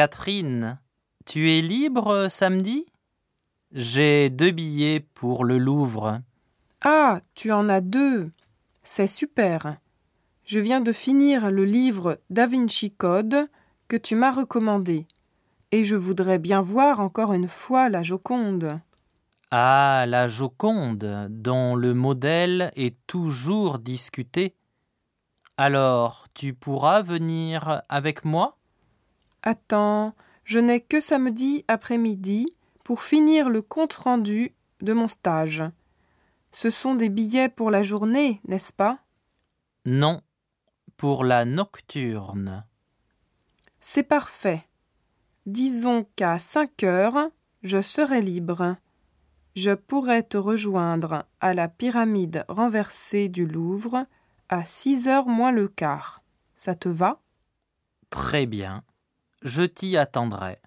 Catherine, tu es libre samedi? J'ai deux billets pour le Louvre. Ah, tu en as deux. C'est super. Je viens de finir le livre Da Vinci Code que tu m'as recommandé. Et je voudrais bien voir encore une fois la Joconde. Ah, la Joconde, dont le modèle est toujours discuté. Alors, tu pourras venir avec moi? Attends, je n'ai que samedi après-midi pour finir le compte-rendu de mon stage. Ce sont des billets pour la journée, n'est-ce pas? Non, pour la nocturne. C'est parfait. Disons qu'à cinq heures, je serai libre. Je pourrai te rejoindre à la pyramide renversée du Louvre à six heures moins le quart. Ça te va? Très bien. Je t'y attendrai.